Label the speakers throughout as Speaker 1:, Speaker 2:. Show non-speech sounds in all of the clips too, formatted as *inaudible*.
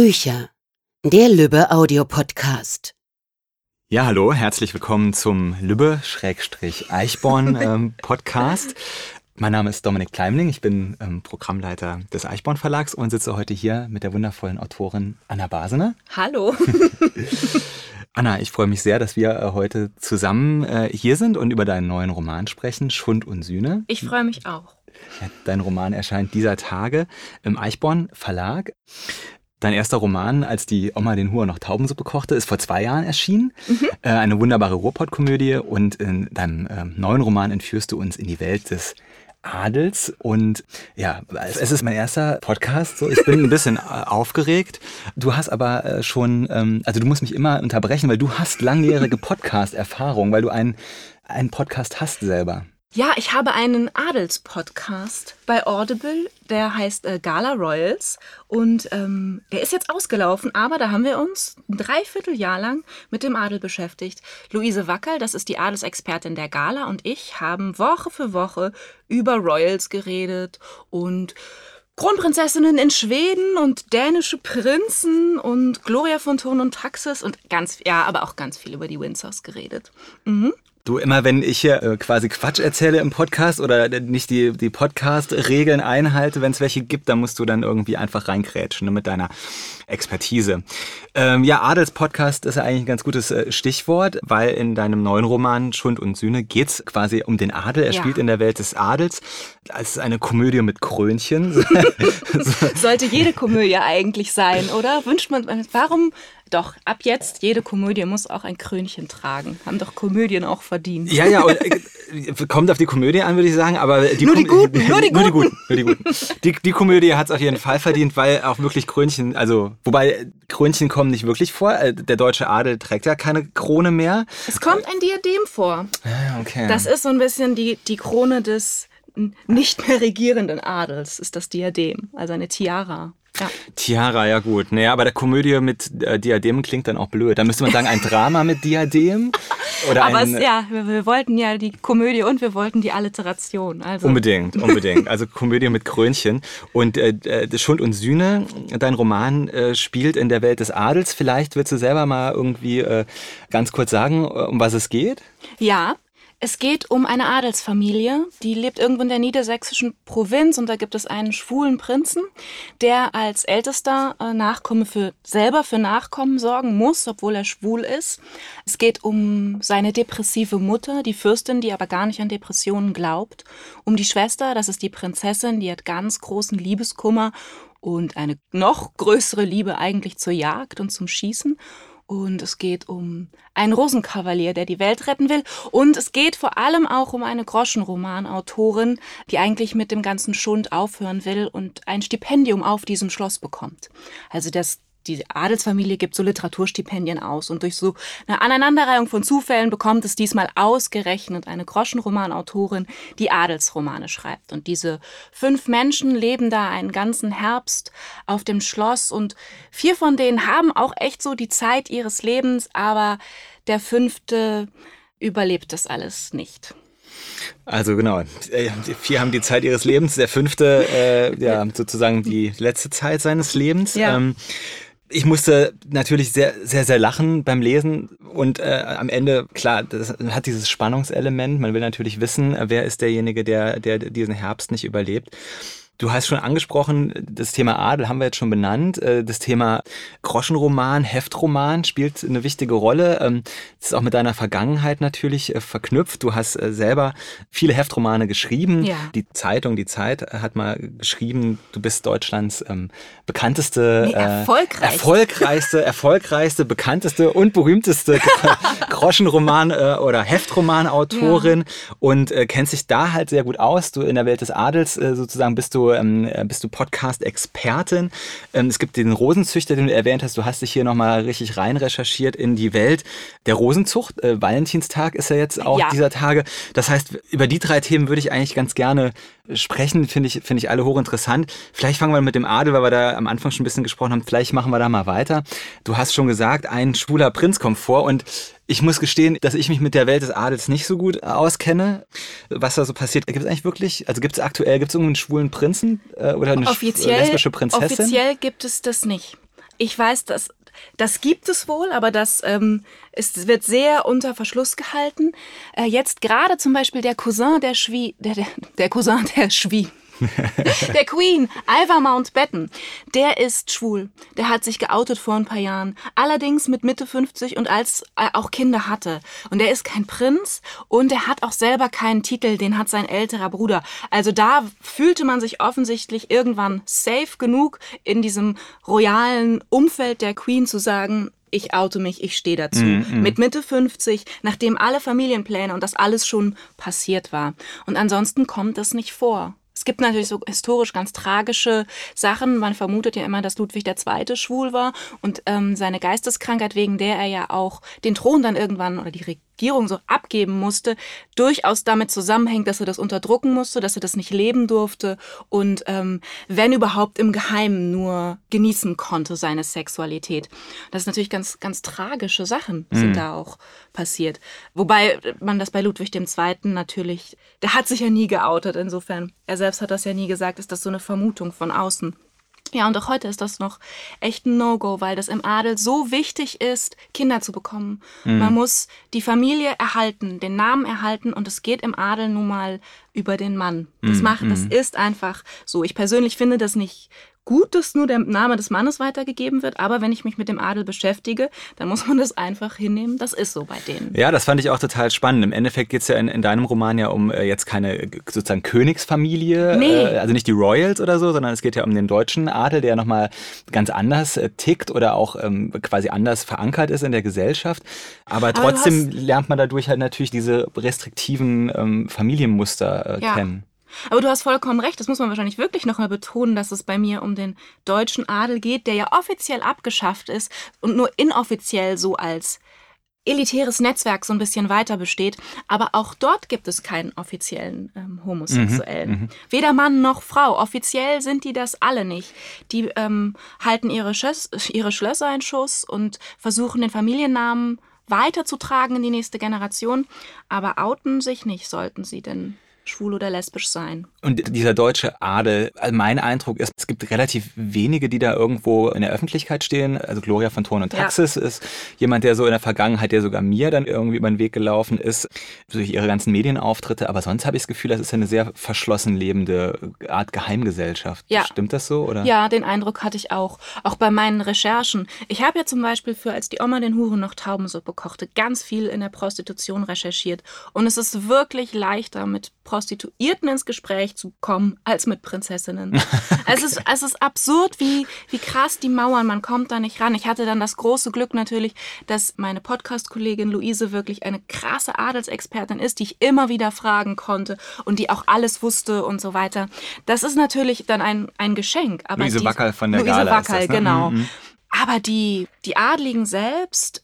Speaker 1: Bücher. Der Lübbe Audiopodcast.
Speaker 2: Ja, hallo, herzlich willkommen zum Lübbe-Eichborn-Podcast. *laughs* mein Name ist Dominik Kleimling, ich bin ähm, Programmleiter des Eichborn Verlags und sitze heute hier mit der wundervollen Autorin Anna Basener.
Speaker 3: Hallo. *laughs*
Speaker 2: Anna, ich freue mich sehr, dass wir äh, heute zusammen äh, hier sind und über deinen neuen Roman sprechen, Schund und Sühne.
Speaker 3: Ich freue mich auch.
Speaker 2: Ja, dein Roman erscheint dieser Tage im Eichborn Verlag. Dein erster Roman, als die Oma den Huhr noch Taubensuppe kochte, ist vor zwei Jahren erschienen. Mhm. Äh, eine wunderbare Ruhrpott-Komödie. Und in deinem äh, neuen Roman entführst du uns in die Welt des Adels. Und ja, es ist mein erster Podcast. So, ich bin ein bisschen äh, aufgeregt. Du hast aber äh, schon, ähm, also du musst mich immer unterbrechen, weil du hast langjährige *laughs* Podcast-Erfahrung, weil du einen, einen Podcast hast selber.
Speaker 3: Ja, ich habe einen Adels-Podcast bei Audible, der heißt äh, Gala Royals und ähm, der ist jetzt ausgelaufen, aber da haben wir uns ein Dreivierteljahr lang mit dem Adel beschäftigt. Luise Wackerl, das ist die Adelsexpertin der Gala und ich haben Woche für Woche über Royals geredet und Kronprinzessinnen in Schweden und dänische Prinzen und Gloria von Thurn und Taxis und ganz, ja, aber auch ganz viel über die Windsors geredet.
Speaker 2: Mhm. Du, immer wenn ich hier äh, quasi Quatsch erzähle im Podcast oder nicht die, die Podcast-Regeln einhalte, wenn es welche gibt, dann musst du dann irgendwie einfach reinkrätschen ne, mit deiner Expertise. Ähm, ja, Adels-Podcast ist ja eigentlich ein ganz gutes äh, Stichwort, weil in deinem neuen Roman Schund und Sühne geht es quasi um den Adel. Er ja. spielt in der Welt des Adels. Es ist eine Komödie mit Krönchen. *laughs* *laughs*
Speaker 3: Sollte jede Komödie eigentlich sein, oder? Wünscht man, warum doch, ab jetzt, jede Komödie muss auch ein Krönchen tragen. Haben doch Komödien auch verdient.
Speaker 2: Ja, ja, und, äh, kommt auf die Komödie an, würde ich sagen, aber die
Speaker 3: nur, die guten, nur die
Speaker 2: guten, *laughs* nur die guten. Nur die guten. Die, die Komödie hat es auf jeden Fall verdient, weil auch wirklich Krönchen, also, wobei Krönchen kommen nicht wirklich vor. Äh, der deutsche Adel trägt ja keine Krone mehr.
Speaker 3: Es kommt ein Diadem vor.
Speaker 2: Ah, okay.
Speaker 3: Das ist so ein bisschen die, die Krone des nicht mehr regierenden Adels, ist das Diadem, also eine Tiara.
Speaker 2: Ja. Tiara, ja gut. Naja, aber der Komödie mit äh, Diadem klingt dann auch blöd. Da müsste man sagen, ein Drama mit Diadem.
Speaker 3: Oder aber ein, es, ja, wir, wir, wollten ja die Komödie und wir wollten die Alliteration. Also.
Speaker 2: Unbedingt, unbedingt. Also Komödie mit Krönchen. Und äh, äh, Schund und Sühne, dein Roman äh, spielt in der Welt des Adels. Vielleicht willst du selber mal irgendwie äh, ganz kurz sagen, um was es geht?
Speaker 3: Ja, es geht um eine Adelsfamilie, die lebt irgendwo in der niedersächsischen Provinz und da gibt es einen schwulen Prinzen, der als ältester äh, Nachkomme für selber für Nachkommen sorgen muss, obwohl er schwul ist. Es geht um seine depressive Mutter, die Fürstin, die aber gar nicht an Depressionen glaubt, um die Schwester, das ist die Prinzessin, die hat ganz großen Liebeskummer und eine noch größere Liebe eigentlich zur Jagd und zum Schießen und es geht um einen Rosenkavalier, der die Welt retten will. Und es geht vor allem auch um eine Groschenromanautorin, die eigentlich mit dem ganzen Schund aufhören will und ein Stipendium auf diesem Schloss bekommt. Also das die Adelsfamilie gibt so Literaturstipendien aus und durch so eine Aneinanderreihung von Zufällen bekommt es diesmal ausgerechnet eine Groschenromanautorin, die Adelsromane schreibt. Und diese fünf Menschen leben da einen ganzen Herbst auf dem Schloss und vier von denen haben auch echt so die Zeit ihres Lebens, aber der fünfte überlebt das alles nicht.
Speaker 2: Also genau, äh, vier haben die Zeit ihres Lebens, der fünfte äh, ja sozusagen die letzte Zeit seines Lebens. Ja. Ähm, ich musste natürlich sehr, sehr, sehr lachen beim Lesen und äh, am Ende, klar, das hat dieses Spannungselement. Man will natürlich wissen, wer ist derjenige, der, der diesen Herbst nicht überlebt. Du hast schon angesprochen, das Thema Adel haben wir jetzt schon benannt. Äh, das Thema Groschenroman, Heftroman spielt eine wichtige Rolle. Ähm, das ist auch mit deiner Vergangenheit natürlich äh, verknüpft. Du hast äh, selber viele Heftromane geschrieben. Ja. Die Zeitung, die Zeit hat mal geschrieben, du bist Deutschlands ähm, bekannteste,
Speaker 3: nee, erfolgreichste.
Speaker 2: erfolgreichste, erfolgreichste, bekannteste und berühmteste *laughs* Groschenroman- oder Heftromanautorin ja. und kennst dich da halt sehr gut aus. Du in der Welt des Adels sozusagen bist du ähm, äh, bist du Podcast-Expertin. Ähm, es gibt den Rosenzüchter, den du erwähnt hast. Du hast dich hier nochmal richtig rein recherchiert in die Welt der Rosenzucht. Äh, Valentinstag ist ja jetzt auch ja. dieser Tage. Das heißt, über die drei Themen würde ich eigentlich ganz gerne sprechen. Finde ich, finde ich alle hochinteressant. Vielleicht fangen wir mit dem Adel, weil wir da am Anfang schon ein bisschen gesprochen haben. Vielleicht machen wir da mal weiter. Du hast schon gesagt, ein schwuler Prinz kommt vor und ich muss gestehen, dass ich mich mit der Welt des Adels nicht so gut auskenne. Was da so passiert, gibt es eigentlich wirklich, also gibt es aktuell, gibt es irgendeinen schwulen Prinzen äh, oder eine
Speaker 3: offiziell, lesbische Prinzessin? Offiziell gibt es das nicht. Ich weiß, dass das gibt es wohl, aber das ähm, es wird sehr unter Verschluss gehalten. Äh, jetzt gerade zum Beispiel der Cousin der Schwie, der, der, der Cousin der Schwie, *laughs* der Queen, Ivor Mountbatten, der ist schwul. Der hat sich geoutet vor ein paar Jahren. Allerdings mit Mitte 50 und als er auch Kinder hatte. Und er ist kein Prinz und er hat auch selber keinen Titel, den hat sein älterer Bruder. Also da fühlte man sich offensichtlich irgendwann safe genug in diesem royalen Umfeld der Queen zu sagen, ich oute mich, ich stehe dazu. Mm, mm. Mit Mitte 50, nachdem alle Familienpläne und das alles schon passiert war. Und ansonsten kommt das nicht vor. Es gibt natürlich so historisch ganz tragische Sachen. Man vermutet ja immer, dass Ludwig II. schwul war und ähm, seine Geisteskrankheit, wegen der er ja auch den Thron dann irgendwann oder die Regierung so abgeben musste, durchaus damit zusammenhängt, dass er das unterdrucken musste, dass er das nicht leben durfte und ähm, wenn überhaupt im Geheimen nur genießen konnte, seine Sexualität. Das ist natürlich ganz, ganz tragische Sachen mhm. sind da auch passiert. Wobei man das bei Ludwig II. natürlich, der hat sich ja nie geoutet, insofern. Er selbst hat das ja nie gesagt, ist das so eine Vermutung von außen. Ja, und auch heute ist das noch echt ein No-Go, weil das im Adel so wichtig ist, Kinder zu bekommen. Mhm. Man muss die Familie erhalten, den Namen erhalten und es geht im Adel nun mal über den Mann. Das mhm. macht, das mhm. ist einfach so. Ich persönlich finde das nicht gut, dass nur der Name des Mannes weitergegeben wird, aber wenn ich mich mit dem Adel beschäftige, dann muss man das einfach hinnehmen. Das ist so bei denen.
Speaker 2: Ja, das fand ich auch total spannend. Im Endeffekt geht es ja in, in, deinem Roman ja um äh, jetzt keine sozusagen Königsfamilie,
Speaker 3: nee.
Speaker 2: äh, also nicht die Royals oder so, sondern es geht ja um den deutschen Adel, der nochmal ganz anders äh, tickt oder auch ähm, quasi anders verankert ist in der Gesellschaft. Aber, aber trotzdem lernt man dadurch halt natürlich diese restriktiven ähm, Familienmuster äh, ja. kennen.
Speaker 3: Aber du hast vollkommen recht, das muss man wahrscheinlich wirklich nochmal betonen, dass es bei mir um den deutschen Adel geht, der ja offiziell abgeschafft ist und nur inoffiziell so als elitäres Netzwerk so ein bisschen weiter besteht. Aber auch dort gibt es keinen offiziellen ähm, Homosexuellen. Mhm, mhm. Weder Mann noch Frau. Offiziell sind die das alle nicht. Die ähm, halten ihre, Schöss, ihre Schlösser in Schuss und versuchen den Familiennamen weiterzutragen in die nächste Generation. Aber outen sich nicht, sollten sie denn schwul oder lesbisch sein.
Speaker 2: Und dieser deutsche Adel, also mein Eindruck ist, es gibt relativ wenige, die da irgendwo in der Öffentlichkeit stehen. Also Gloria von Thurn und Taxis ja. ist jemand, der so in der Vergangenheit, der sogar mir dann irgendwie über den Weg gelaufen ist, durch ihre ganzen Medienauftritte. Aber sonst habe ich das Gefühl, das ist eine sehr verschlossen lebende Art Geheimgesellschaft. Ja. Stimmt das so? Oder?
Speaker 3: Ja, den Eindruck hatte ich auch. Auch bei meinen Recherchen. Ich habe ja zum Beispiel für Als die Oma den Huren noch Taubensuppe kochte, ganz viel in der Prostitution recherchiert. Und es ist wirklich leichter mit Prostituierten ins Gespräch zu kommen als mit Prinzessinnen. *laughs* okay. es, ist, es ist absurd, wie, wie krass die Mauern, man kommt da nicht ran. Ich hatte dann das große Glück natürlich, dass meine Podcast-Kollegin Luise wirklich eine krasse Adelsexpertin ist, die ich immer wieder fragen konnte und die auch alles wusste und so weiter. Das ist natürlich dann ein, ein Geschenk.
Speaker 2: Aber Luise Wackerl von der
Speaker 3: Luise
Speaker 2: Gala
Speaker 3: Wackerl, das, ne? genau. Mhm. Aber die, die Adligen selbst,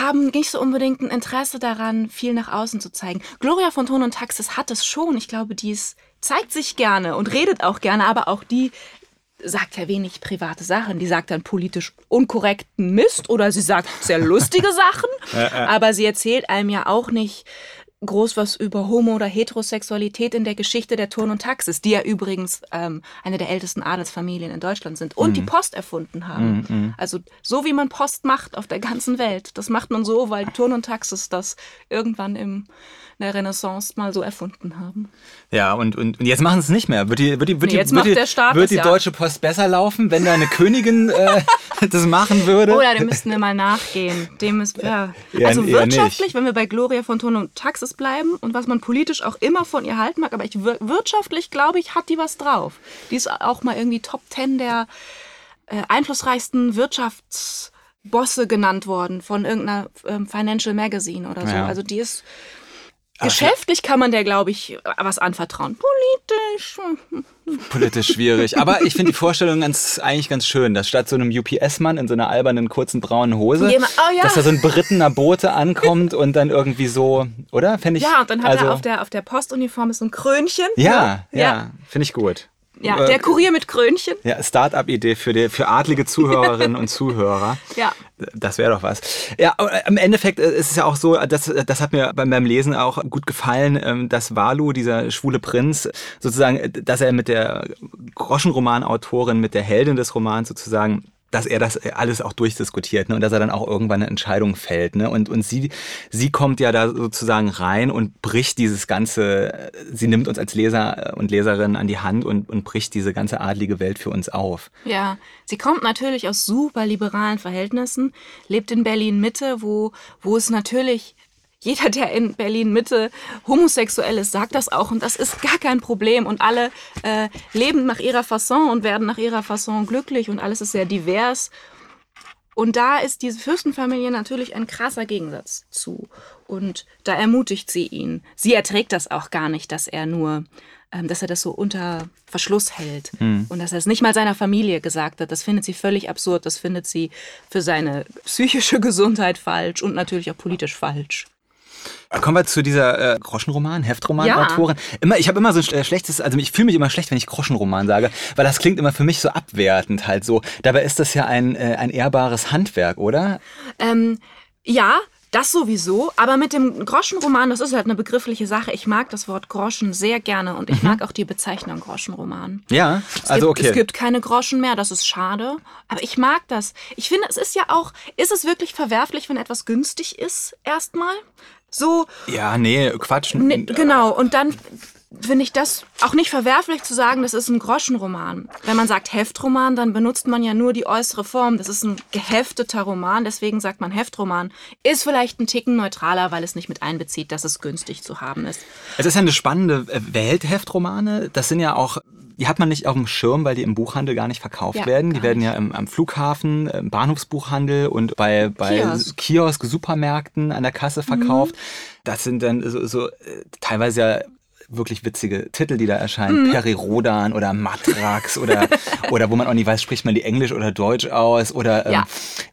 Speaker 3: haben nicht so unbedingt ein Interesse daran, viel nach außen zu zeigen. Gloria von Ton und Taxis hat es schon. Ich glaube, die ist, zeigt sich gerne und redet auch gerne, aber auch die sagt ja wenig private Sachen. Die sagt dann politisch unkorrekten Mist oder sie sagt sehr lustige *laughs* Sachen, aber sie erzählt einem ja auch nicht groß was über Homo- oder Heterosexualität in der Geschichte der Turn und Taxis, die ja übrigens ähm, eine der ältesten Adelsfamilien in Deutschland sind und mhm. die Post erfunden haben. Mhm, mhm. Also so wie man Post macht auf der ganzen Welt. Das macht man so, weil *laughs* Turn und Taxis das irgendwann im der Renaissance mal so erfunden haben.
Speaker 2: Ja, und, und, und jetzt machen sie es nicht mehr. Wird die, wird die, wird nee, die, wird die, wird die Deutsche Post besser laufen, wenn da eine Königin äh, *laughs* das machen würde?
Speaker 3: Oh ja, dem müssten wir mal nachgehen. Dem ist, ja. ja also wirtschaftlich, wenn wir bei Gloria von Ton und Taxis bleiben und was man politisch auch immer von ihr halten mag, aber ich, wirtschaftlich, glaube ich, hat die was drauf. Die ist auch mal irgendwie Top Ten der äh, einflussreichsten Wirtschaftsbosse genannt worden von irgendeiner ähm, Financial Magazine oder so. Ja. Also die ist Geschäftlich kann man der, glaube ich, was anvertrauen. Politisch. *laughs*
Speaker 2: Politisch schwierig. Aber ich finde die Vorstellung ganz, eigentlich ganz schön, dass statt so einem UPS-Mann in so einer albernen, kurzen braunen Hose, oh, ja. dass da so ein berittener Bote ankommt und dann irgendwie so, oder?
Speaker 3: Fände ich. Ja, und dann hat also, er auf der, auf der Postuniform so ein Krönchen.
Speaker 2: Ja, ja, ja. ja. finde ich gut.
Speaker 3: Ja, äh, der Kurier mit Krönchen.
Speaker 2: Ja, Start-up-Idee für, die, für adlige Zuhörerinnen *laughs* und Zuhörer.
Speaker 3: Ja.
Speaker 2: Das wäre doch was. Ja, im Endeffekt äh, ist es ja auch so, das, das hat mir beim Lesen auch gut gefallen, ähm, dass Walu, dieser schwule Prinz, sozusagen, dass er mit der Groschenromanautorin, mit der Heldin des Romans sozusagen dass er das alles auch durchdiskutiert ne? und dass er dann auch irgendwann eine Entscheidung fällt. Ne? Und, und sie, sie kommt ja da sozusagen rein und bricht dieses ganze, sie nimmt uns als Leser und Leserin an die Hand und, und bricht diese ganze adlige Welt für uns auf.
Speaker 3: Ja, sie kommt natürlich aus super liberalen Verhältnissen, lebt in Berlin Mitte, wo, wo es natürlich jeder, der in Berlin Mitte homosexuell ist, sagt das auch und das ist gar kein Problem und alle äh, leben nach ihrer Fasson und werden nach ihrer Fasson glücklich und alles ist sehr divers. Und da ist diese Fürstenfamilie natürlich ein krasser Gegensatz zu. Und da ermutigt sie ihn. Sie erträgt das auch gar nicht, dass er nur, ähm, dass er das so unter Verschluss hält. Mhm. Und dass er es nicht mal seiner Familie gesagt hat. Das findet sie völlig absurd. Das findet sie für seine psychische *laughs* Gesundheit falsch und natürlich auch politisch falsch.
Speaker 2: Kommen wir zu dieser äh, Groschenroman, Heftroman-Autorin. Ja. Immer, ich habe immer so ein äh, schlechtes, also ich fühle mich immer schlecht, wenn ich Groschenroman sage, weil das klingt immer für mich so abwertend halt so. Dabei ist das ja ein, äh, ein ehrbares Handwerk, oder?
Speaker 3: Ähm, ja, das sowieso, aber mit dem Groschenroman, das ist halt eine begriffliche Sache. Ich mag das Wort Groschen sehr gerne und ich mhm. mag auch die Bezeichnung Groschenroman.
Speaker 2: Ja,
Speaker 3: es
Speaker 2: also
Speaker 3: gibt,
Speaker 2: okay.
Speaker 3: Es gibt keine Groschen mehr, das ist schade. Aber ich mag das. Ich finde, es ist ja auch, ist es wirklich verwerflich, wenn etwas günstig ist, erstmal? So.
Speaker 2: Ja, nee, Quatsch.
Speaker 3: Nee, genau. Und dann finde ich das auch nicht verwerflich zu sagen, das ist ein Groschenroman. Wenn man sagt Heftroman, dann benutzt man ja nur die äußere Form. Das ist ein gehefteter Roman, deswegen sagt man Heftroman. Ist vielleicht ein Ticken neutraler, weil es nicht mit einbezieht, dass es günstig zu haben ist.
Speaker 2: Es ist ja eine spannende Welt, Heftromane. Das sind ja auch die hat man nicht auf dem Schirm, weil die im Buchhandel gar nicht verkauft ja, werden. Die werden nicht. ja im, am Flughafen, im Bahnhofsbuchhandel und bei, bei Kiosk. Kiosk, Supermärkten an der Kasse verkauft. Mhm. Das sind dann so, so äh, teilweise ja wirklich witzige Titel, die da erscheinen. Mhm. Perirodan oder Matrax oder, *laughs* oder wo man auch nicht weiß, spricht man die Englisch oder Deutsch aus oder, ähm, ja.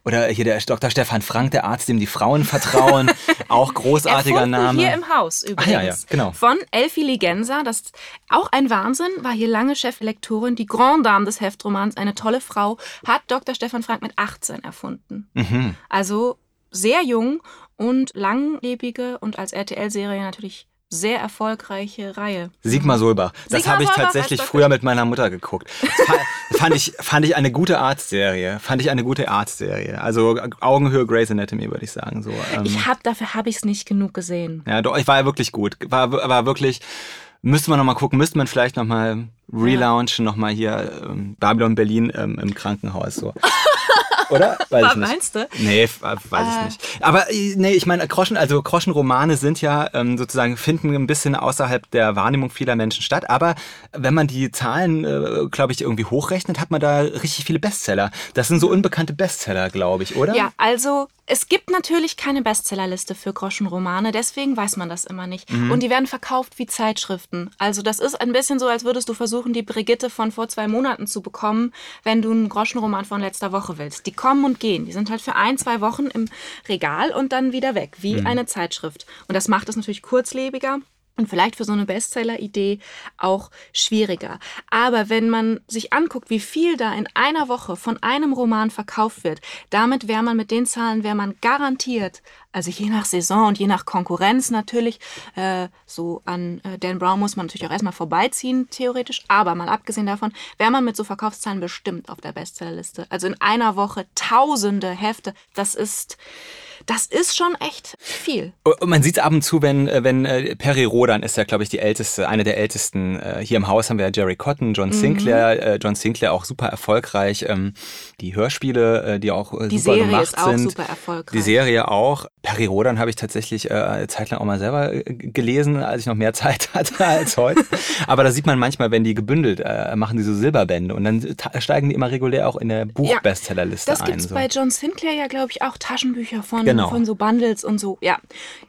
Speaker 2: oder hier der Dr. Stefan Frank, der Arzt, dem die Frauen vertrauen. *laughs* auch großartiger
Speaker 3: Erfunden
Speaker 2: Name.
Speaker 3: hier im Haus übrigens.
Speaker 2: Ach, ja, ja, genau.
Speaker 3: Von Elfie Ligenza, das ist auch ein Wahnsinn, war hier lange Cheflektorin, die Grand Dame des Heftromans, eine tolle Frau, hat Dr. Stefan Frank mit 18 erfunden. Mhm. Also sehr jung und langlebige und als RTL-Serie natürlich sehr erfolgreiche Reihe.
Speaker 2: Sigmar Solbach. Das habe ich tatsächlich früher mit meiner Mutter geguckt. *laughs* fand, ich, fand ich eine gute Arztserie. Fand ich eine gute Arztserie. Also Augenhöhe Grey's Anatomy, würde ich sagen. So,
Speaker 3: ähm. Ich hab, dafür habe ich es nicht genug gesehen.
Speaker 2: Ja, doch, ich war ja wirklich gut. War, war wirklich, müsste man nochmal gucken, müsste man vielleicht nochmal relaunchen, ja. nochmal hier ähm, Babylon Berlin ähm, im Krankenhaus. So. *laughs* Oder? *laughs*
Speaker 3: Weiß ich nicht. Meinst du?
Speaker 2: Nee, weiß ich äh. nicht. Aber äh, nee, ich meine, Groschen, also Groschenromane sind ja ähm, sozusagen, finden ein bisschen außerhalb der Wahrnehmung vieler Menschen statt. Aber wenn man die Zahlen, äh, glaube ich, irgendwie hochrechnet, hat man da richtig viele Bestseller. Das sind so unbekannte Bestseller, glaube ich, oder?
Speaker 3: Ja, also es gibt natürlich keine Bestsellerliste für Groschenromane, deswegen weiß man das immer nicht. Mhm. Und die werden verkauft wie Zeitschriften. Also das ist ein bisschen so, als würdest du versuchen, die Brigitte von vor zwei Monaten zu bekommen, wenn du einen Groschenroman von letzter Woche willst. Die kommen und gehen. Die sind halt für ein, zwei Wochen im Regal und dann wieder weg, wie mhm. eine Zeitschrift. Und das macht es natürlich kurzlebiger und vielleicht für so eine Bestseller-Idee auch schwieriger. Aber wenn man sich anguckt, wie viel da in einer Woche von einem Roman verkauft wird, damit wäre man mit den Zahlen, wäre man garantiert, also je nach Saison und je nach Konkurrenz natürlich, äh, so an äh, Dan Brown muss man natürlich auch erstmal vorbeiziehen, theoretisch, aber mal abgesehen davon, wäre man mit so Verkaufszahlen bestimmt auf der Bestsellerliste. Also in einer Woche tausende Hefte, das ist das ist schon echt viel.
Speaker 2: Und man sieht es ab und zu, wenn, äh, wenn äh, Perry Rodan ist ja, glaube ich, die älteste, eine der ältesten. Äh, hier im Haus haben wir Jerry Cotton, John mhm. Sinclair. Mhm. John Sinclair auch super erfolgreich. Ähm, die Hörspiele, die auch
Speaker 3: die
Speaker 2: super
Speaker 3: Serie
Speaker 2: gemacht
Speaker 3: ist auch
Speaker 2: sind.
Speaker 3: Super erfolgreich.
Speaker 2: Die Serie auch. Perry Rodan habe ich tatsächlich eine Zeit lang auch mal selber gelesen, als ich noch mehr *laughs* Zeit hatte als heute. Aber da sieht man manchmal, wenn die gebündelt machen, diese Silberbände und dann steigen die immer regulär auch in der Buchbestsellerliste ja,
Speaker 3: ein. Das gibt es
Speaker 2: so.
Speaker 3: bei John Sinclair ja, glaube ich, auch Taschenbücher von genau. von so Bundles und so. Ja,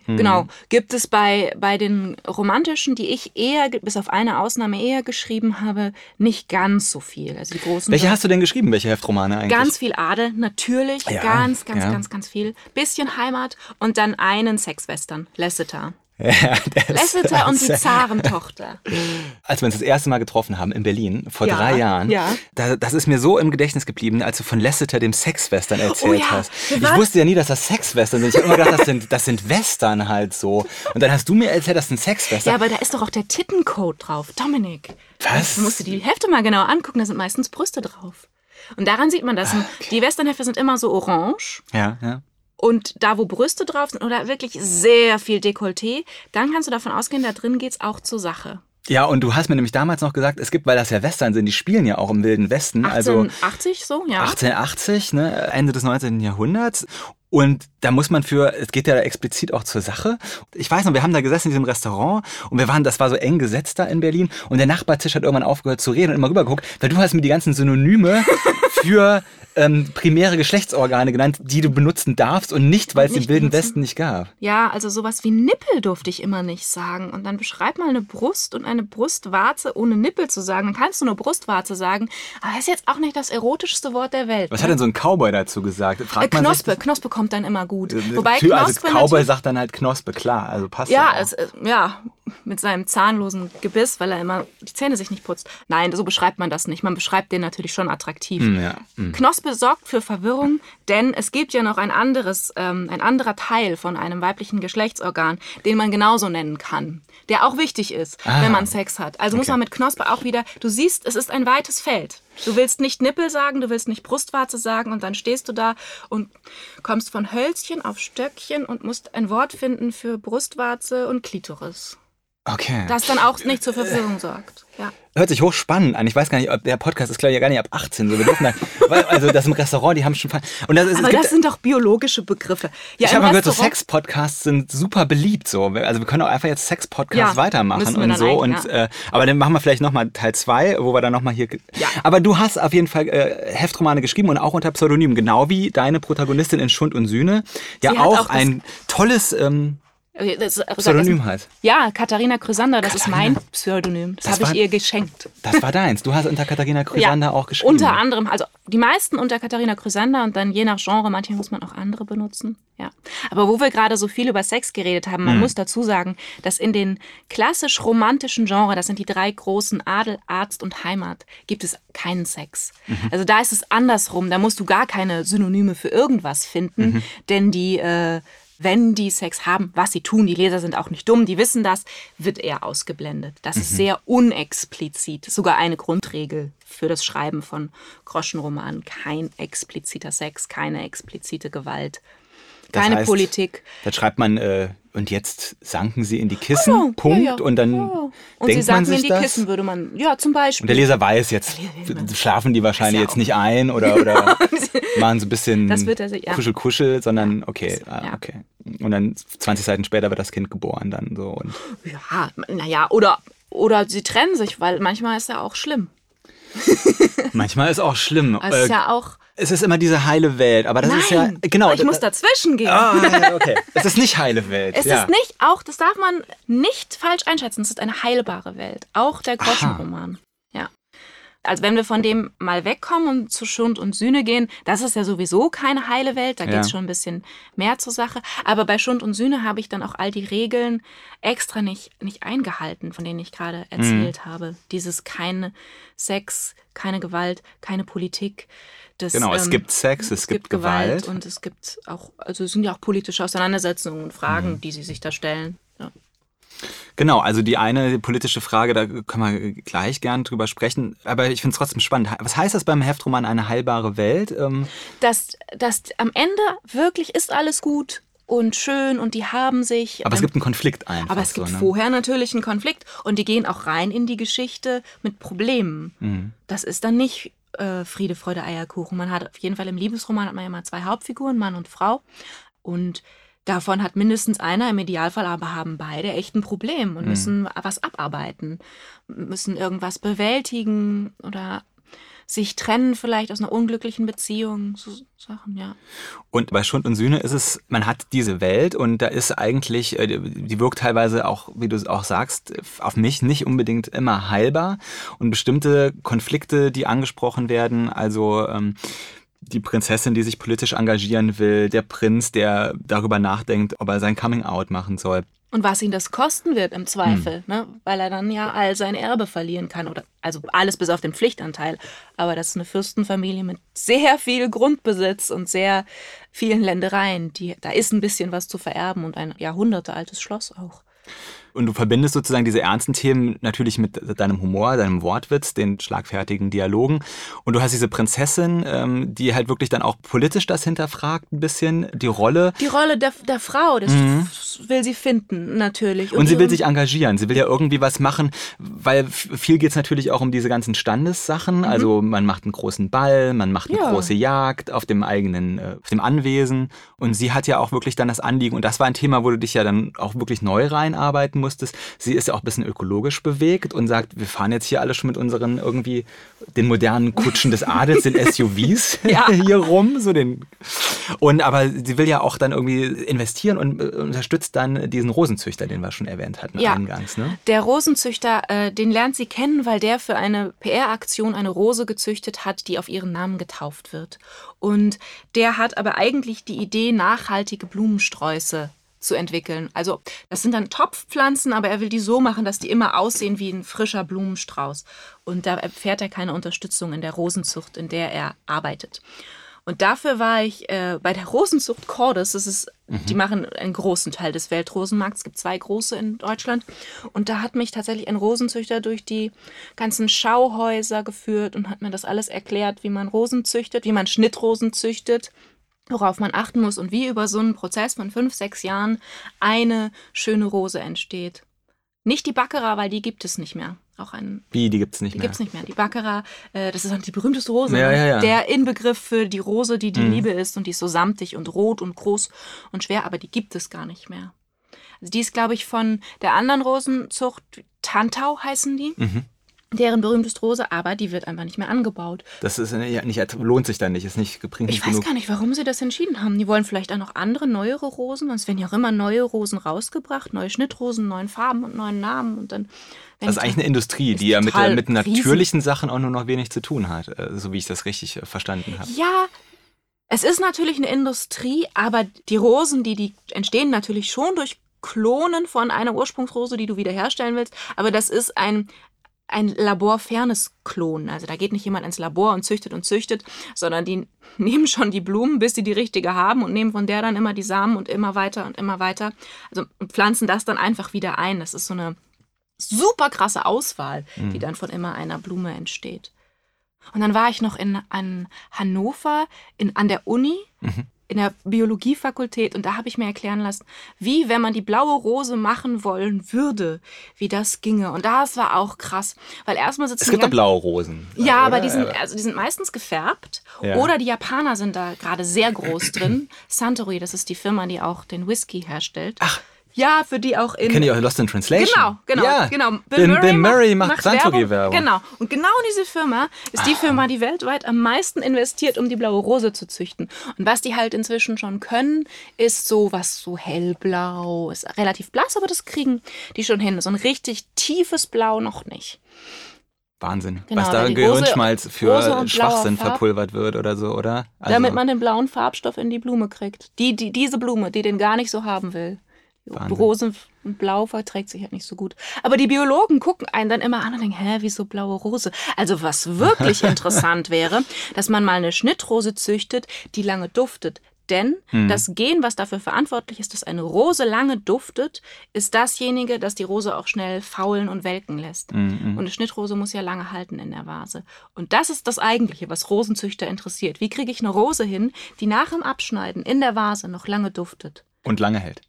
Speaker 3: mhm. genau. Gibt es bei, bei den romantischen, die ich eher, bis auf eine Ausnahme eher geschrieben habe, nicht ganz so viel. Also die großen.
Speaker 2: Welche hast du denn geschrieben? Welche Heftromane eigentlich?
Speaker 3: Ganz viel Adel, natürlich. Ja, ganz, ganz, ja. ganz, ganz viel. Bisschen Heimat und dann einen Sexwestern, Lasseter. Ja, *laughs* Lasseter und die Zarentochter.
Speaker 2: Als wir uns das erste Mal getroffen haben in Berlin, vor ja, drei Jahren, ja. da, das ist mir so im Gedächtnis geblieben, als du von Lasseter, dem Sexwestern, erzählt oh hast. Ich wusste ja nie, dass das Sexwestern sind. Ich habe immer gedacht, das sind, das sind Western halt so. Und dann hast du mir erzählt, das sind Sexwestern.
Speaker 3: Ja, aber da ist doch auch der Tittencode drauf. Dominik.
Speaker 2: Was?
Speaker 3: Du musst dir die Hefte mal genau angucken, da sind meistens Brüste drauf. Und daran sieht man das.
Speaker 2: Ah,
Speaker 3: Die Westernhefte sind immer so orange.
Speaker 2: Ja, ja.
Speaker 3: Und da, wo Brüste drauf sind oder wirklich sehr viel Dekolleté, dann kannst du davon ausgehen, da drin geht's auch zur Sache.
Speaker 2: Ja, und du hast mir nämlich damals noch gesagt, es gibt, weil das ja Western sind, die spielen ja auch im Wilden Westen. Also
Speaker 3: 1880 so, ja.
Speaker 2: 1880, ne, Ende des 19. Jahrhunderts. Und da muss man für, es geht ja explizit auch zur Sache. Ich weiß noch, wir haben da gesessen in diesem Restaurant und wir waren, das war so eng gesetzt da in Berlin und der Nachbartisch hat irgendwann aufgehört zu reden und immer rübergeguckt, weil du hast mir die ganzen Synonyme *laughs* für ähm, primäre Geschlechtsorgane genannt, die du benutzen darfst und nicht, weil es im Wilden. Westen nicht gab.
Speaker 3: Ja, also sowas wie Nippel durfte ich immer nicht sagen. Und dann beschreib mal eine Brust und eine Brustwarze ohne Nippel zu sagen. Dann kannst du nur Brustwarze sagen. Aber das ist jetzt auch nicht das erotischste Wort der Welt.
Speaker 2: Was
Speaker 3: ne?
Speaker 2: hat denn so ein Cowboy dazu gesagt?
Speaker 3: äh,
Speaker 2: Fragt man sich
Speaker 3: Knospe, Knospe kommt dann immer gut.
Speaker 2: das?
Speaker 3: Wobei
Speaker 2: Tür-
Speaker 3: Knospe
Speaker 2: also Cowboy sagt dann halt Knospe, klar, also passt
Speaker 3: Ja,
Speaker 2: auch.
Speaker 3: es, äh, ja, mit seinem zahnlosen Gebiss, weil er immer die Zähne sich nicht putzt. Nein, so beschreibt man das nicht. Man beschreibt den natürlich schon attraktiv.
Speaker 2: Hm, ja. hm.
Speaker 3: Knospe sorgt für Verwirrung, denn es gibt ja noch ein anderes, ähm, ein anderer Teil von einem weiblichen Geschlechtsorgan, den man genauso nennen kann, der auch wichtig ist,
Speaker 2: Ah.
Speaker 3: wenn man Sex hat. Also muss
Speaker 2: Okay.
Speaker 3: man mit Knospe auch wieder, du siehst, es ist ein weites Feld. Du willst nicht Nippel sagen, du willst nicht Brustwarze sagen und dann stehst du da und kommst von Hölzchen auf Stöckchen und musst ein Wort finden für Brustwarze und Klitoris.
Speaker 2: Okay.
Speaker 3: Das dann auch nicht zur Verwirrung sorgt. Ja.
Speaker 2: Hört sich hochspannend an. Ich weiß gar nicht, ob der Podcast ist, glaube ich, ja gar nicht ab 18. So, wir dürfen da, *laughs* weil, also das im Restaurant, die haben schon. Und das ist,
Speaker 3: Aber
Speaker 2: es gibt,
Speaker 3: das sind doch biologische Begriffe. Ja,
Speaker 2: ich habe mal gehört, so Sex-Podcasts sind super beliebt. So. Also wir können auch einfach jetzt Sex-Podcasts
Speaker 3: Ja,
Speaker 2: weitermachen und so. Und,
Speaker 3: ja.
Speaker 2: äh, aber dann machen wir vielleicht nochmal Teil 2, wo wir dann nochmal hier.
Speaker 3: Ja.
Speaker 2: Aber du hast auf jeden Fall äh, Heftromane geschrieben und auch unter Pseudonym, genau wie deine Protagonistin in Schund und Sühne. Ja, auch,
Speaker 3: auch
Speaker 2: ein tolles ähm,
Speaker 3: das- das-
Speaker 2: Pseudonym hat.
Speaker 3: Ja, Katharina Chrysander, das ist
Speaker 2: Katharina.
Speaker 3: mein Pseudonym. Das,
Speaker 2: Das
Speaker 3: habe ich ihr geschenkt.
Speaker 2: Das war deins. Du hast unter Katharina *laughs* Chrysander auch geschrieben.
Speaker 3: Unter anderem, also die meisten unter Katharina Chrysander und dann je nach Genre, manchmal muss man auch andere benutzen. Ja. Aber wo wir gerade so viel über Sex geredet haben,
Speaker 2: Mhm.
Speaker 3: man muss dazu sagen, dass in den klassisch romantischen Genres, das sind die drei großen Adel, Arzt und Heimat, gibt es keinen Sex.
Speaker 2: Mhm.
Speaker 3: Also da ist es andersrum. Da musst du gar keine Synonyme für irgendwas finden,
Speaker 2: Mhm.
Speaker 3: denn die äh, wenn die Sex haben, was sie tun, die Leser sind auch nicht dumm, die wissen das, wird eher ausgeblendet. Das
Speaker 2: Mhm.
Speaker 3: ist sehr unexplizit. Sogar eine Grundregel für das Schreiben von Groschenromanen. Kein expliziter Sex, keine explizite Gewalt,
Speaker 2: Das
Speaker 3: keine
Speaker 2: heißt,
Speaker 3: Politik.
Speaker 2: Dann schreibt man, äh, und jetzt sanken sie in die Kissen,
Speaker 3: Ja,
Speaker 2: Punkt.
Speaker 3: ja, ja.
Speaker 2: Und dann
Speaker 3: Ja. Und sie
Speaker 2: denkt man
Speaker 3: sagten in
Speaker 2: sich
Speaker 3: die
Speaker 2: das.
Speaker 3: Kissen, würde man, ja, zum Beispiel.
Speaker 2: Und der Leser weiß jetzt, schlafen die wahrscheinlich jetzt nicht ein oder, oder *laughs* machen so ein bisschen
Speaker 3: Das wird sich- ja.
Speaker 2: Kuschel-Kuschel, sondern okay, ah,
Speaker 3: ja.
Speaker 2: okay. Und dann 20 Seiten später wird das Kind geboren dann so. Und
Speaker 3: ja, naja, oder, oder sie trennen sich, weil manchmal ist ja auch schlimm.
Speaker 2: manchmal ist auch schlimm. *laughs*
Speaker 3: Also ist
Speaker 2: Äh,
Speaker 3: ja auch,
Speaker 2: es ist immer diese heile Welt, aber das ist ja,
Speaker 3: nein,
Speaker 2: genau.
Speaker 3: ich muss dazwischen gehen.
Speaker 2: Ah, ja, *laughs* okay. Es ist nicht heile Welt.
Speaker 3: Es
Speaker 2: ja.
Speaker 3: ist nicht auch, das darf man nicht falsch einschätzen, es ist eine heilbare Welt. Auch der Groschenroman. Also wenn wir von dem mal wegkommen und zu Schund und Sühne gehen, das ist ja sowieso keine heile Welt, da
Speaker 2: Ja.
Speaker 3: geht es schon ein bisschen mehr zur Sache. Aber bei Schund und Sühne habe ich dann auch all die Regeln extra nicht, nicht eingehalten, von denen ich gerade erzählt
Speaker 2: Mhm.
Speaker 3: habe. Dieses keine Sex, keine Gewalt, keine Politik. Das,
Speaker 2: Genau, es
Speaker 3: ähm,
Speaker 2: gibt Sex, es, gibt, Gewalt.
Speaker 3: und es gibt auch, also es sind ja auch politische Auseinandersetzungen und Fragen,
Speaker 2: Mhm.
Speaker 3: die sie sich da stellen.
Speaker 2: Genau, also die eine politische Frage, da können wir gleich gern drüber sprechen, aber ich finde es trotzdem spannend. Was heißt das beim Heftroman eine heilbare Welt? Ähm,
Speaker 3: Dass, dass am Ende wirklich ist alles gut und schön und die haben sich.
Speaker 2: aber es
Speaker 3: ähm,
Speaker 2: gibt einen Konflikt einfach.
Speaker 3: aber es gibt
Speaker 2: so, ne?
Speaker 3: vorher natürlich einen Konflikt und die gehen auch rein in die Geschichte mit Problemen.
Speaker 2: Mhm.
Speaker 3: Das ist dann nicht äh, Friede, Freude, Eierkuchen. Man hat auf jeden Fall im Liebesroman hat man ja immer zwei Hauptfiguren, Mann und Frau. Und davon hat mindestens einer, im Idealfall aber haben beide echt ein Problem
Speaker 2: Mhm.
Speaker 3: und müssen was abarbeiten, müssen irgendwas bewältigen oder sich trennen vielleicht aus einer unglücklichen Beziehung, so Sachen, ja.
Speaker 2: Und bei Schund und Sühne ist es, man hat diese Welt und da ist eigentlich, äh, die wirkt teilweise auch, wie du es auch sagst, auf mich nicht unbedingt immer heilbar. Und bestimmte Konflikte, die angesprochen werden, also ähm, die Prinzessin, die sich politisch engagieren will, der Prinz, der darüber nachdenkt, ob er sein Coming-out machen soll.
Speaker 3: Und was ihn das kosten wird im Zweifel,
Speaker 2: Hm.
Speaker 3: ne? weil er dann ja all sein Erbe verlieren kann. Oder, also alles bis auf den Pflichtanteil. Aber das ist eine Fürstenfamilie mit sehr viel Grundbesitz und sehr vielen Ländereien. Die, da ist ein bisschen was zu vererben und ein jahrhundertealtes Schloss auch.
Speaker 2: Und du verbindest sozusagen diese ernsten Themen natürlich mit deinem Humor, deinem Wortwitz, den schlagfertigen Dialogen. Und du hast diese Prinzessin, ähm, die halt wirklich dann auch politisch das hinterfragt, ein bisschen, die Rolle.
Speaker 3: Die Rolle der, der Frau, das mhm. will sie finden, natürlich.
Speaker 2: Und, und sie will sich engagieren, sie will ja irgendwie was machen, weil viel geht es natürlich auch um diese ganzen Standessachen. Mhm. Also man macht einen großen Ball, man macht eine ja. große Jagd auf dem eigenen, äh, auf dem Anwesen. Und sie hat ja auch wirklich dann das Anliegen, und das war ein Thema, wo du dich ja dann auch wirklich neu reinarbeiten musstest. Sie ist ja auch ein bisschen ökologisch bewegt und sagt, wir fahren jetzt hier alle schon mit unseren irgendwie den modernen Kutschen des Adels, den *laughs* SUVs *laughs* hier rum. So den und aber sie will ja auch dann irgendwie investieren und äh, unterstützt dann diesen Rosenzüchter, den wir schon erwähnt hatten ja. eingangs. Ne?
Speaker 3: Der Rosenzüchter, äh, den lernt sie kennen, weil der für eine PR-Aktion eine Rose gezüchtet hat, die auf ihren Namen getauft wird. Und der hat aber eigentlich die Idee, nachhaltige Blumensträuße zu entwickeln. Also das sind dann Topfpflanzen, aber er will die so machen, dass die immer aussehen wie ein frischer Blumenstrauß. Und da erfährt er keine Unterstützung in der Rosenzucht, in der er arbeitet. Und dafür war ich äh, bei der Rosenzucht Cordes. Das ist, mhm. die machen einen großen Teil des Weltrosenmarkts. Es gibt zwei große in Deutschland. Und da hat mich tatsächlich ein Rosenzüchter durch die ganzen Schauhäuser geführt und hat mir das alles erklärt, wie man Rosen züchtet, wie man Schnittrosen züchtet worauf man achten muss und wie über so einen Prozess von fünf, sechs Jahren eine schöne Rose entsteht. Nicht die Baccarat, weil die gibt es nicht mehr auch ein.
Speaker 2: Wie, die gibt es nicht
Speaker 3: die
Speaker 2: mehr?
Speaker 3: Die gibt es nicht mehr. Die Baccarat, äh, das ist halt die berühmteste Rose.
Speaker 2: Ja, ja, ja.
Speaker 3: Der Inbegriff für die Rose, die die mhm. Liebe ist und die ist so samtig und rot und groß und schwer, aber die gibt es gar nicht mehr. Also die ist, glaube ich, von der anderen Rosenzucht, Tantau heißen die. Mhm deren berühmteste Rose, aber die wird einfach nicht mehr angebaut.
Speaker 2: Das ist nicht, lohnt sich dann nicht, ist nicht bringt
Speaker 3: Ich weiß genug. gar nicht, warum sie das entschieden haben. Die wollen vielleicht auch noch andere, neuere Rosen. Es werden ja auch immer neue Rosen rausgebracht, neue Schnittrosen, neuen Farben und neuen Namen und dann.
Speaker 2: Das ist eigentlich eine Industrie, die ja mit, mit natürlichen Sachen auch nur noch wenig zu tun hat, äh, so wie ich das richtig äh, verstanden habe.
Speaker 3: Ja, es ist natürlich eine Industrie, aber die Rosen, die, die entstehen natürlich schon durch Klonen von einer Ursprungsrose, die du wiederherstellen willst. Aber das ist ein, ein laborfernes Klon. Also da geht nicht jemand ins Labor und züchtet und züchtet, sondern die *laughs* nehmen schon die Blumen, bis sie die richtige haben und nehmen von der dann immer die Samen und immer weiter und immer weiter. Also und pflanzen das dann einfach wieder ein. Das ist so eine super krasse Auswahl, mhm. die dann von immer einer Blume entsteht. Und dann war ich noch in an Hannover in, an der Uni. Mhm in der Biologiefakultät und da habe ich mir erklären lassen, wie wenn man die blaue Rose machen wollen würde, wie das ginge. Und das war auch krass, weil erstmal sitzen
Speaker 2: Es gibt ja blaue Rosen.
Speaker 3: Ja, oder? aber die sind also die sind meistens gefärbt ja. oder die Japaner sind da gerade sehr groß drin. Suntory, das ist die Firma, die auch den Whisky herstellt.
Speaker 2: Ach,
Speaker 3: ja, für die auch in.
Speaker 2: Kenne ich auch Lost in Translation.
Speaker 3: Genau, genau.
Speaker 2: Ja.
Speaker 3: genau.
Speaker 2: Bill, Bill Murray, Bill Murray macht, macht Santori-Werbung.
Speaker 3: Genau. Und genau diese Firma ist die ah. Firma, die weltweit am meisten investiert, um die blaue Rose zu züchten. Und was die halt inzwischen schon können, ist so was so hellblau, ist relativ blass, aber das kriegen die schon hin. So ein richtig tiefes Blau noch nicht.
Speaker 2: Wahnsinn. Genau, was da Gehirnschmalz für Schwachsinn verpulvert wird oder so, oder?
Speaker 3: Also Damit man den blauen Farbstoff in die Blume kriegt. Die, die, diese Blume, die den gar nicht so haben will. Wahnsinn. Rosen und Blau verträgt sich halt nicht so gut. Aber die Biologen gucken einen dann immer an und denken, hä, wieso blaue Rose? Also was wirklich *laughs* interessant wäre, dass man mal eine Schnittrose züchtet, die lange duftet. Denn hm. das Gen, was dafür verantwortlich ist, dass eine Rose lange duftet, ist dasjenige, das die Rose auch schnell faulen und welken lässt. Hm, Und eine Schnittrose muss ja lange halten in der Vase. Und das ist das Eigentliche, was Rosenzüchter interessiert. Wie kriege ich eine Rose hin, die nach dem Abschneiden in der Vase noch lange duftet?
Speaker 2: Und lange hält.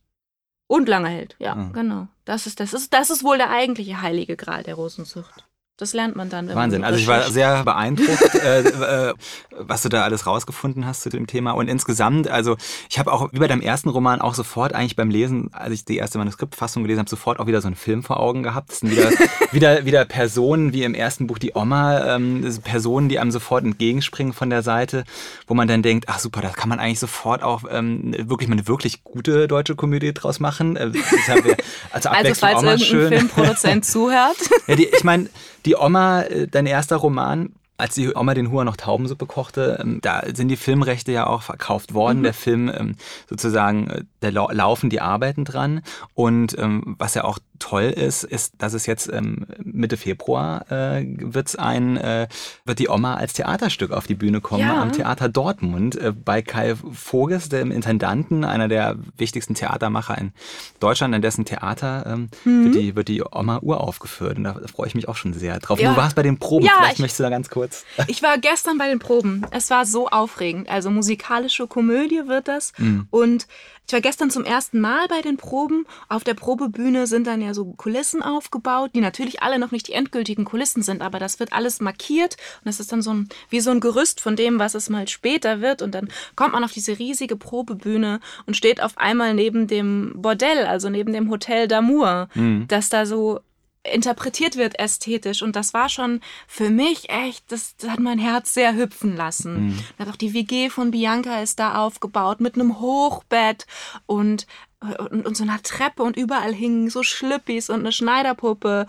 Speaker 3: Und lange hält, ja, mhm. genau. Das ist, das, ist, das ist wohl der eigentliche heilige Gral der Rosenzucht. Das lernt man dann.
Speaker 2: Wahnsinn. Also ich war sehr beeindruckt, äh, äh, was du da alles rausgefunden hast zu dem Thema. Und insgesamt, also ich habe auch wie bei deinem ersten Roman auch sofort eigentlich beim Lesen, als ich die erste Manuskriptfassung gelesen habe, sofort auch wieder so einen Film vor Augen gehabt. Das sind wieder, *laughs* wieder, wieder Personen wie im ersten Buch die Oma, ähm, Personen, die einem sofort entgegenspringen von der Seite, wo man dann denkt, ach super, da kann man eigentlich sofort auch ähm, wirklich mal eine wirklich gute deutsche Komödie draus machen. Äh, das wir *laughs*
Speaker 3: als Abwechslung also falls auch mal schön. Filmproduzent *laughs* zuhört.
Speaker 2: ja, die, ich meine, die Oma, äh, dein erster Roman, als die Oma den Huhr noch Taubensuppe kochte, ähm, da sind die Filmrechte ja auch verkauft worden. Mhm. Der Film ähm, sozusagen, da laufen die Arbeiten dran. Und ähm, was ja auch toll ist, ist, dass es jetzt ähm, Mitte Februar äh, wird's ein, äh, wird die Oma als Theaterstück auf die Bühne kommen
Speaker 3: Ja.
Speaker 2: am Theater Dortmund äh, bei Kai Voges, dem Intendanten, einer der wichtigsten Theatermacher in Deutschland, in dessen Theater ähm,
Speaker 3: Mhm.
Speaker 2: wird, die, wird die Oma uraufgeführt. Und da freue ich mich auch schon sehr drauf.
Speaker 3: Ja.
Speaker 2: Du warst bei den Proben,
Speaker 3: Ja,
Speaker 2: vielleicht
Speaker 3: ich-
Speaker 2: möchtest du da ganz kurz. *laughs*
Speaker 3: Ich war gestern bei den Proben. Es war so aufregend. Also musikalische Komödie wird das.
Speaker 2: Mhm.
Speaker 3: Und ich war gestern zum ersten Mal bei den Proben. Auf der Probebühne sind dann ja so Kulissen aufgebaut, die natürlich alle noch nicht die endgültigen Kulissen sind, aber das wird alles markiert und das ist dann so ein, wie so ein Gerüst von dem, was es mal später wird. Und dann kommt man auf diese riesige Probebühne und steht auf einmal neben dem Bordell, also neben dem Hotel d'Amour, das da so interpretiert wird ästhetisch. Und das war schon für mich echt, das, das hat mein Herz sehr hüpfen lassen. Dann Hat auch die WG von Bianca ist da aufgebaut mit einem Hochbett und, und, und so einer Treppe und überall hingen so Schlüppis und eine Schneiderpuppe.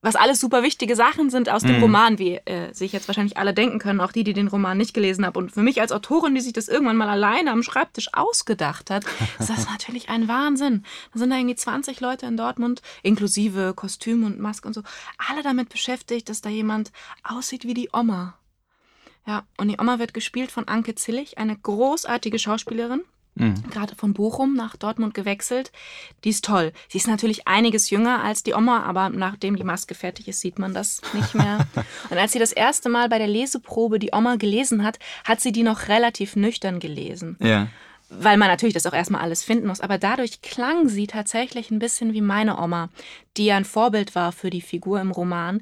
Speaker 3: Was alles super wichtige Sachen sind aus dem Roman, wie äh, sich jetzt wahrscheinlich alle denken können, auch die, die den Roman nicht gelesen haben. Und für mich als Autorin, die sich das irgendwann mal alleine am Schreibtisch ausgedacht hat, *laughs* ist das natürlich ein Wahnsinn. Da sind da irgendwie 20 Leute in Dortmund, inklusive Kostüm und Maske und so, alle damit beschäftigt, dass da jemand aussieht wie die Oma. Ja, und die Oma wird gespielt von Anke Zillig, eine großartige Schauspielerin
Speaker 2: Mhm.
Speaker 3: gerade von Bochum nach Dortmund gewechselt. Die ist toll. Sie ist natürlich einiges jünger als die Oma, aber nachdem die Maske fertig ist, sieht man das nicht mehr. *laughs* Und als sie das erste Mal bei der Leseprobe die Oma gelesen hat, hat sie die noch relativ nüchtern gelesen.
Speaker 2: Ja.
Speaker 3: Weil man natürlich das auch erstmal alles finden muss. Aber dadurch klang sie tatsächlich ein bisschen wie meine Oma, die ja ein Vorbild war für die Figur im Roman,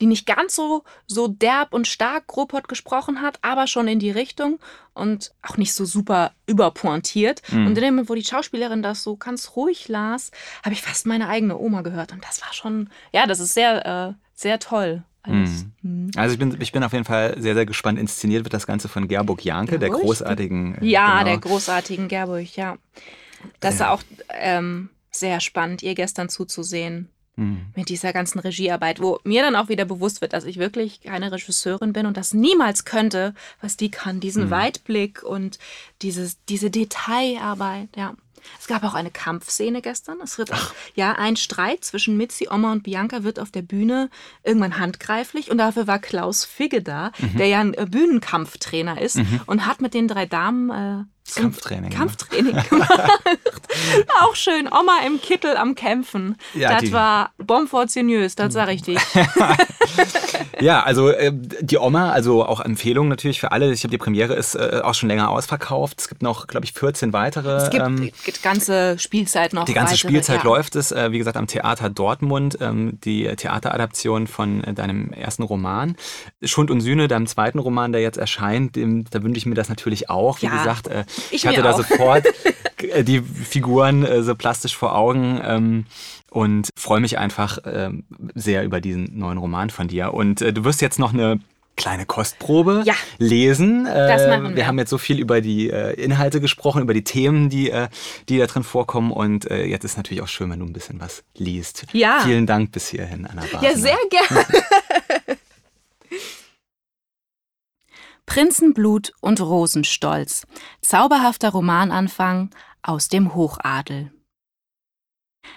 Speaker 3: die nicht ganz so, so derb und stark Grobot gesprochen hat, aber schon in die Richtung und auch nicht so super überpointiert. Und in dem Moment, wo die Schauspielerin das so ganz ruhig las, habe ich fast meine eigene Oma gehört. Und das war schon, ja, das ist sehr, äh, sehr toll. Alles. Mhm.
Speaker 2: Also ich bin, ich bin auf jeden Fall sehr, sehr gespannt. Inszeniert wird das Ganze von Gerburg Janke, der
Speaker 3: Gerburg?
Speaker 2: großartigen. äh,
Speaker 3: Ja,
Speaker 2: genau.
Speaker 3: der großartigen Gerburg, ja. Das war auch ähm, sehr spannend, ihr gestern zuzusehen.
Speaker 2: Mhm.
Speaker 3: Mit dieser ganzen Regiearbeit, wo mir dann auch wieder bewusst wird, dass ich wirklich keine Regisseurin bin und das niemals könnte, was die kann. Diesen Weitblick und dieses, diese Detailarbeit, ja. Es gab auch eine Kampfszene gestern. Es wird auch, ja, ein Streit zwischen Mitzi, Oma und Bianca wird auf der Bühne irgendwann handgreiflich und dafür war Klaus Figge da, der ja ein äh, Bühnenkampftrainer ist und hat mit den drei Damen äh,
Speaker 2: Kampftraining gemacht.
Speaker 3: Kampftraining *laughs* gemacht. auch schön. Oma im Kittel am Kämpfen.
Speaker 2: Ja,
Speaker 3: das
Speaker 2: die-
Speaker 3: war bomfortioniös, das sag ich dir.
Speaker 2: Ja, also äh, die Oma, also auch Empfehlung natürlich für alle. Ich habe die Premiere ist äh, auch schon länger ausverkauft. Es gibt noch, glaube ich, 14 weitere.
Speaker 3: Es gibt
Speaker 2: ähm,
Speaker 3: die ganze Spielzeit noch.
Speaker 2: Die ganze
Speaker 3: weitere,
Speaker 2: Spielzeit
Speaker 3: ja.
Speaker 2: läuft es, äh, wie gesagt, am Theater Dortmund, ähm, die Theateradaption von äh, deinem ersten Roman. Schund und Sühne, deinem zweiten Roman, der jetzt erscheint, dem, da wünsche ich mir das natürlich auch. Wie
Speaker 3: Ja,
Speaker 2: gesagt, äh,
Speaker 3: ich
Speaker 2: ich hatte da
Speaker 3: auch.
Speaker 2: sofort *laughs* äh, die Figuren äh, so plastisch vor Augen. Ähm, und freue mich einfach ähm, sehr über diesen neuen Roman von dir. Und äh, du wirst jetzt noch eine kleine Kostprobe
Speaker 3: Ja.
Speaker 2: lesen. Äh,
Speaker 3: Das machen wir.
Speaker 2: wir haben jetzt so viel über die äh, Inhalte gesprochen, über die Themen, die, äh, die da drin vorkommen. Und äh, jetzt ist natürlich auch schön, wenn du ein bisschen was liest.
Speaker 3: Ja.
Speaker 2: Vielen Dank bis hierhin, Anna Basner.
Speaker 3: Ja, sehr gerne. *laughs* Prinzenblut und Rosenstolz. Zauberhafter Romananfang aus dem Hochadel.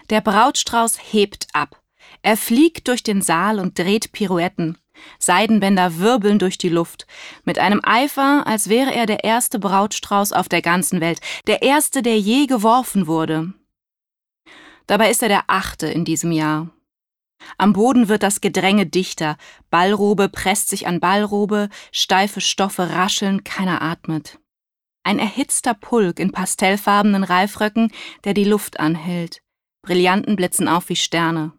Speaker 3: Der Brautstrauß hebt ab. Er fliegt durch den Saal und dreht Pirouetten. Seidenbänder wirbeln durch die Luft. Mit einem Eifer, als wäre er der erste Brautstrauß auf der ganzen Welt. Der erste, der je geworfen wurde. Dabei ist er der achte in diesem Jahr. Am Boden wird das Gedränge dichter. Ballrobe presst sich an Ballrobe, steife Stoffe rascheln, keiner atmet. Ein erhitzter Pulk in pastellfarbenen Reifröcken, der die Luft anhält. Brillanten blitzen auf wie Sterne.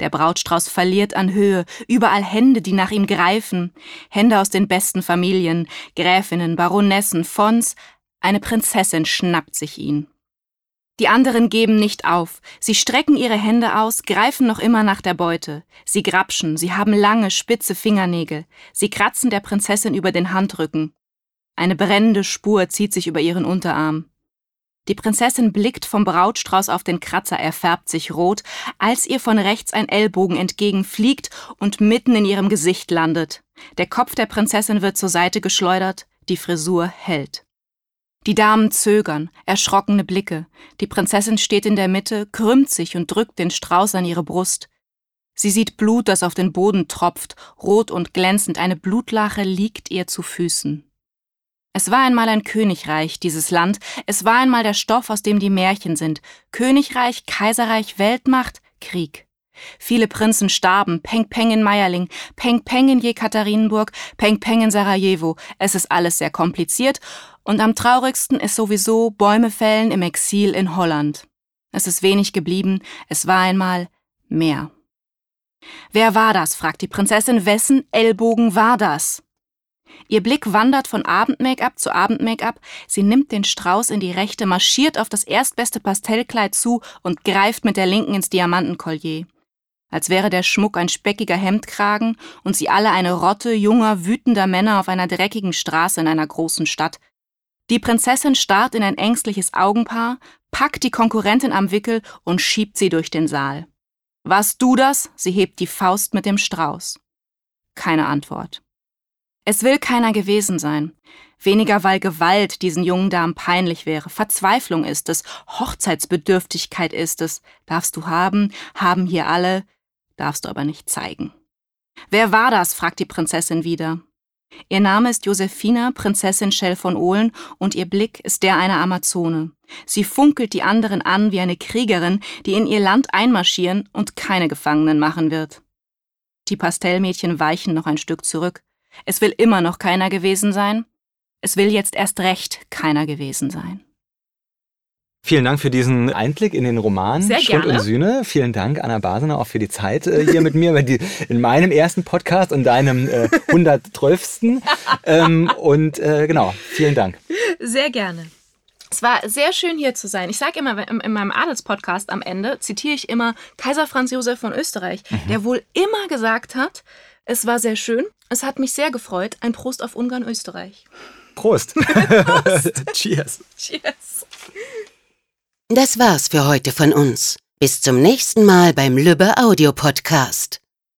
Speaker 3: Der Brautstrauß verliert an Höhe, überall Hände, die nach ihm greifen. Hände aus den besten Familien, Gräfinnen, Baronessen, Fons. Eine Prinzessin schnappt sich ihn. Die anderen geben nicht auf. Sie strecken ihre Hände aus, greifen noch immer nach der Beute. Sie grapschen, sie haben lange, spitze Fingernägel. Sie kratzen der Prinzessin über den Handrücken. Eine brennende Spur zieht sich über ihren Unterarm. Die Prinzessin blickt vom Brautstrauß auf den Kratzer, er färbt sich rot, als ihr von rechts ein Ellbogen entgegenfliegt und mitten in ihrem Gesicht landet. Der Kopf der Prinzessin wird zur Seite geschleudert, die Frisur hält. Die Damen zögern, erschrockene Blicke. Die Prinzessin steht in der Mitte, krümmt sich und drückt den Strauß an ihre Brust. Sie sieht Blut, das auf den Boden tropft, rot und glänzend, eine Blutlache liegt ihr zu Füßen. Es war einmal ein Königreich, dieses Land, es war einmal der Stoff, aus dem die Märchen sind. Königreich, Kaiserreich, Weltmacht, Krieg. Viele Prinzen starben, Peng Peng in Meierling, Peng Peng in Jekaterinburg, Peng Peng in Sarajevo. Es ist alles sehr kompliziert und am traurigsten ist sowieso Bäume fällen im Exil in Holland. Es ist wenig geblieben, es war einmal mehr. Wer war das? fragt die Prinzessin. Wessen Ellbogen war das? Ihr Blick wandert von Abend-Make-up zu Abend-Make-up. Sie nimmt den Strauß in die rechte, marschiert auf das erstbeste Pastellkleid zu und greift mit der linken ins Diamantenkollier als wäre der Schmuck ein speckiger Hemdkragen und sie alle eine Rotte junger, wütender Männer auf einer dreckigen Straße in einer großen Stadt. Die Prinzessin starrt in ein ängstliches Augenpaar, packt die Konkurrentin am Wickel und schiebt sie durch den Saal. Warst du das? Sie hebt die Faust mit dem Strauß. Keine Antwort. Es will keiner gewesen sein. Weniger, weil Gewalt diesen jungen Damen peinlich wäre. Verzweiflung ist es, Hochzeitsbedürftigkeit ist es. Darfst du haben, haben hier alle, darfst du aber nicht zeigen. Wer war das? fragt die Prinzessin wieder. Ihr Name ist Josephina, Prinzessin Schell von Ohlen, und ihr Blick ist der einer Amazone. Sie funkelt die anderen an wie eine Kriegerin, die in ihr Land einmarschieren und keine Gefangenen machen wird. Die Pastellmädchen weichen noch ein Stück zurück. Es will immer noch keiner gewesen sein. Es will jetzt erst recht keiner gewesen sein.
Speaker 2: Vielen Dank für diesen Einblick in den Roman
Speaker 3: Sehr
Speaker 2: Schuld
Speaker 3: gerne.
Speaker 2: und Sühne. Vielen Dank, Anna Basener, auch für die Zeit äh, hier mit mir die, in meinem ersten Podcast und deinem äh, 112. *laughs* ähm, und äh, genau, vielen Dank.
Speaker 3: Sehr gerne. Es war sehr schön hier zu sein. Ich sage immer in, in meinem Adelspodcast am Ende, zitiere ich immer Kaiser Franz Josef von Österreich, der wohl immer gesagt hat, es war sehr schön, es hat mich sehr gefreut, ein Prost auf Ungarn-Österreich.
Speaker 2: Prost. *laughs* *laughs* Cheers.
Speaker 3: Cheers.
Speaker 1: Das war's für heute von uns. Bis zum nächsten Mal beim Lübbe Audio Podcast.